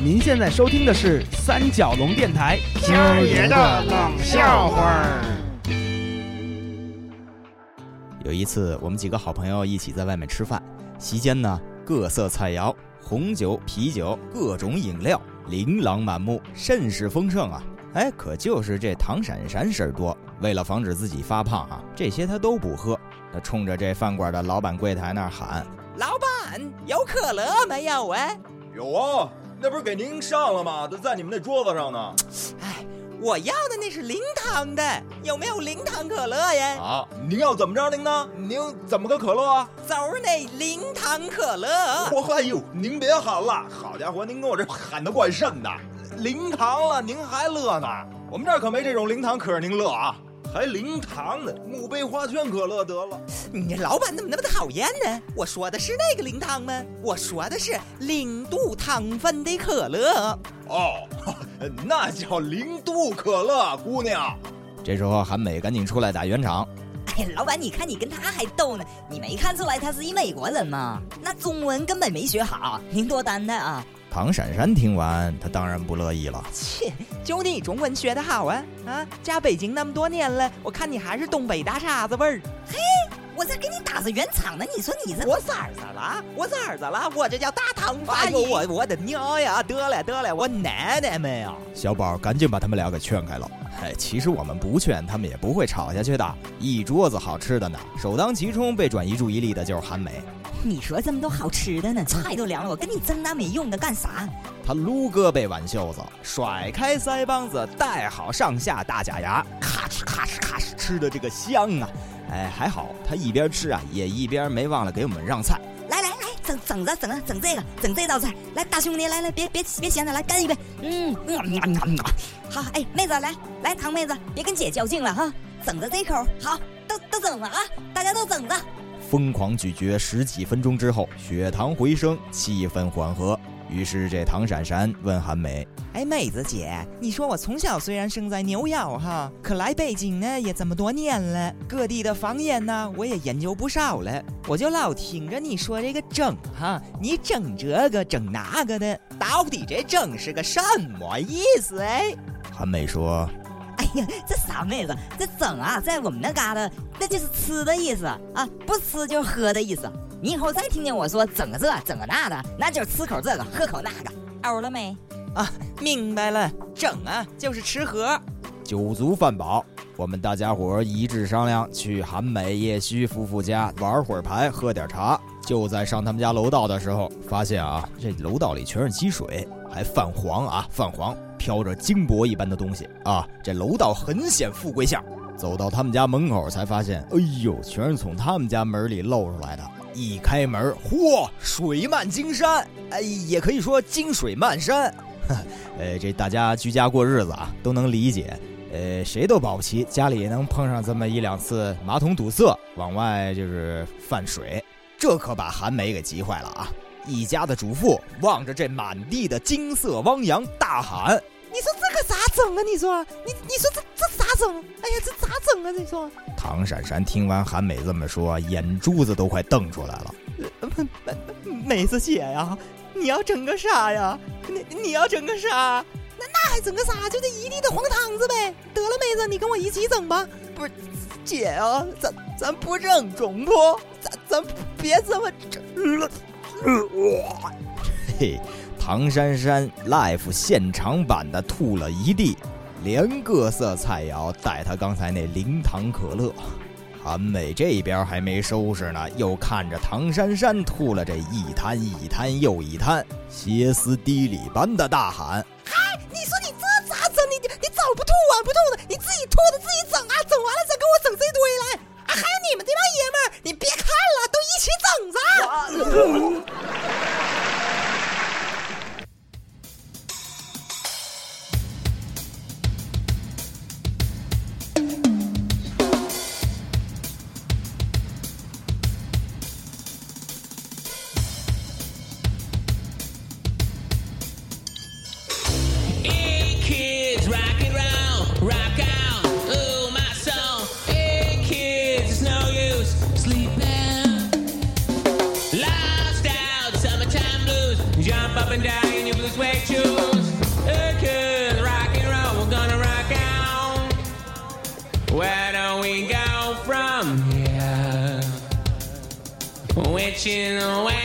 您现在收听的是三角龙电台今儿爷的冷笑话儿。有一次，我们几个好朋友一起在外面吃饭，席间呢，各色菜肴、红酒、啤酒、各种饮料，琳琅满目，甚是丰盛啊！哎，可就是这唐闪闪事儿多，为了防止自己发胖啊，这些他都不喝。他冲着这饭馆的老板柜台那儿喊：“老板，有可乐没有？哎，有啊。”那不是给您上了吗？都在你们那桌子上呢。哎，我要的那是零糖的，有没有零糖可乐呀？啊，您要怎么着您呢？您怎么个可乐啊？就是那零糖可乐。我哎呦，您别喊了，好家伙，您跟我这喊的怪甚的。零糖了，您还乐呢？我们这儿可没这种零糖可您乐啊。还零糖呢墓碑花圈可乐得了，你这老板怎么那么讨厌呢？我说的是那个零糖吗？我说的是零度糖分的可乐。哦，那叫零度可乐，姑娘。这时候韩美赶紧出来打圆场。哎，老板，你看你跟他还逗呢，你没看出来他是一美国人吗？那中文根本没学好，您多担待啊。唐闪闪听完，他当然不乐意了。切，就你中文学的好啊！啊，嫁北京那么多年了，我看你还是东北大碴子味儿。嘿，我这给你打着圆场呢，你说你这我咋子了？我咋子了？我这叫大唐发音。我我的娘呀！得了得了，我奶奶们呀！小宝赶紧把他们俩给劝开了。哎，其实我们不劝，他们也不会吵下去的。一桌子好吃的呢，首当其冲被转移注意力的就是韩美。你说这么多好吃的呢，菜都凉了，我跟你争那没用的干啥？他撸胳膊挽袖子，甩开腮帮子，戴好上下大假牙，咔哧咔哧咔哧，吃的这个香啊！哎，还好他一边吃啊，也一边没忘了给我们让菜。整着整着整这个整这道菜，来大兄弟来来，别别别闲着，来干一杯。嗯，好，哎妹子来来，唐妹子别跟姐较劲了哈，整着这口好，都都整着啊，大家都整着。疯狂咀嚼十几分钟之后，血糖回升，气氛缓和。于是这唐闪闪问韩美：“哎，妹子姐，你说我从小虽然生在牛窑哈，可来北京呢也这么多年了，各地的方言呢我也研究不少了。我就老听着你说这个整哈，你整这个整那个的，到底这整是个什么意思？”哎，韩美说。哎呀，这傻妹子，这整啊，在我们那嘎达，那就是吃的意思啊，不吃就是喝的意思。你以后再听见我说整个这整个那的，那就是吃口这个喝口那个，欧了没？啊，明白了，整啊就是吃喝。酒足饭饱，我们大家伙一致商量去韩美叶虚夫妇家玩会儿牌，喝点茶。就在上他们家楼道的时候，发现啊，这楼道里全是积水，还泛黄啊，泛黄。飘着金箔一般的东西啊！这楼道很显富贵相。走到他们家门口，才发现，哎呦，全是从他们家门里露出来的。一开门，嚯，水漫金山，哎，也可以说金水漫山。呃，这大家居家过日子啊，都能理解。呃，谁都保不齐家里能碰上这么一两次马桶堵塞，往外就是泛水，这可把韩梅给急坏了啊！一家的主妇望着这满地的金色汪洋，大喊：“你说这个咋整啊？你说你你说这这咋整？哎呀，这咋整啊？你说。”唐闪闪听完韩美这么说，眼珠子都快瞪出来了。美子姐呀，你要整个啥呀？你你要整个啥？那那还整个啥？就这一地的黄汤子呗。得了，妹子，你跟我一起整吧。不是，姐啊，咱咱不整中不？咱咱别这么整了。哇，嘿，唐珊珊 life 现场版的吐了一地，连各色菜肴带他刚才那零糖可乐。韩美这边还没收拾呢，又看着唐珊珊吐了这一滩一滩又一滩，歇斯底里般的大喊：“嗨，你说你这咋整？你你你早不吐晚不吐的，你自己吐的自己整啊！整完了再给我整这堆来。啊，还有你们这帮爷们儿，你别看了，都一起整着。” catching the wave.